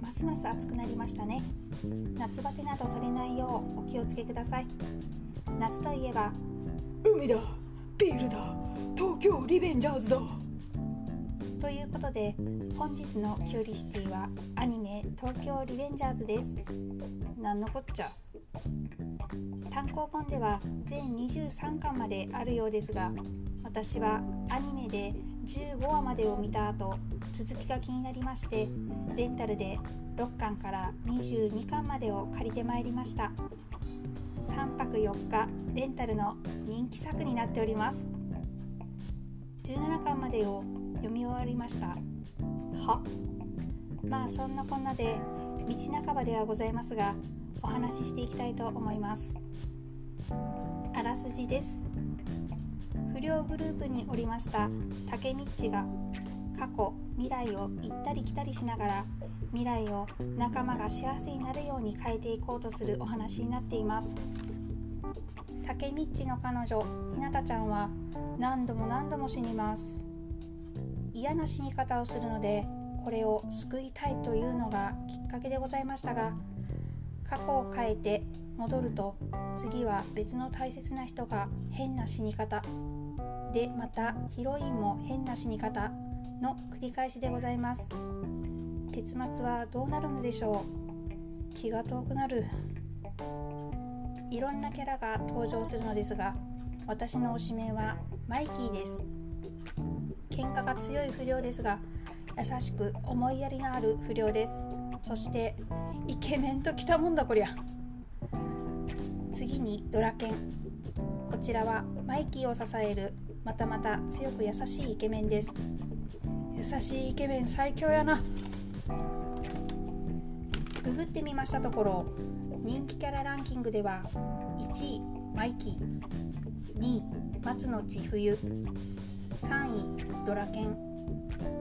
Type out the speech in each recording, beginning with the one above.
ますます暑くなりましたね。夏バテなどされないようお気をつけください。夏といえば海だビールだ東京リベンジャーズだ。ということで本日のキュウリシティはアニメ東京リベンジャーズです。なんのこっちゃ。単行本では全23巻まであるようですが私はアニメで15話までを見た後続きが気になりましてレンタルで6巻から22巻までを借りてまいりました。3泊4日レンタルの人気作になっております。17巻までを読み終わりました。は？まあそんなこんなで道半ばではございますがお話ししていきたいと思います。あらすじです。不良グループにおりました。竹道が過去未来を行ったり来たりしながら未来を仲間が幸せになるように変えていこうとするお話になっています。竹道の彼女ひなたちゃんは何度も何度も死にます。嫌な死に方をするのでこれを救いたいというのがきっかけでございましたが過去を変えて戻ると次は別の大切な人が変な死に方。でまたヒロインも変な死に方の繰り返しでございます。結末はどうなるのでしょう。気が遠くなる。いろんなキャラが登場するのですが私の推しメンはマイキーです。喧嘩が強い不良ですが優しく思いやりのある不良です。そしてイケメンときたもんだこりゃ。次にドラケン。こちらはマイキーを支えるまたまた強く優しいイケメンです。優しいイケメン最強やな。ググってみましたところ人気キャラランキングでは1位マイキー。2位松の千冬。3位ドラケン。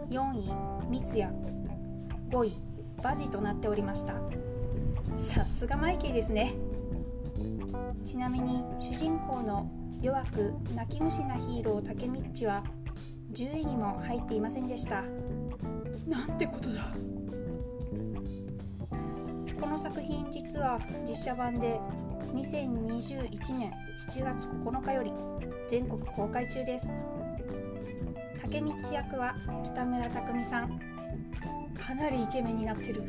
4位三ツ矢5位バジとなっておりました。さすがマイキーですね。ちなみに主人公の弱く泣き虫なヒーロータケミッチは10位にも入っていませんでした。なんてことだ。この作品実は実写版で2021年7月9日より全国公開中です。竹道役は北村匠海さんかなりイケメンになってる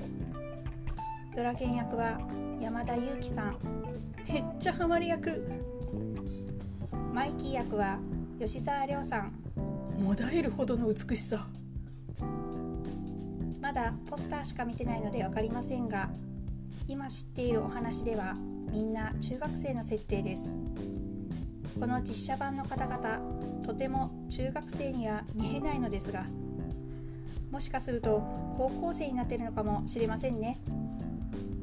ドラケン役は山田裕貴さん。めっちゃハマり役。マイキー役は吉沢亮さん。もだえるほどの美しさ。まだポスターしか見てないので分かりませんが今知っているお話ではみんな中学生の設定です。この実写版の方々とても中学生には見えないのですがもしかすると高校生になっているのかもしれませんね。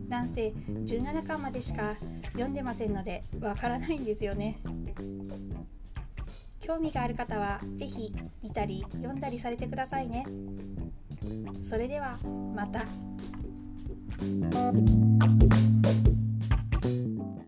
なんせ17巻までしか読んでませんのでわからないんですよね。興味がある方は是非見たり読んだりされてくださいね。それではまた。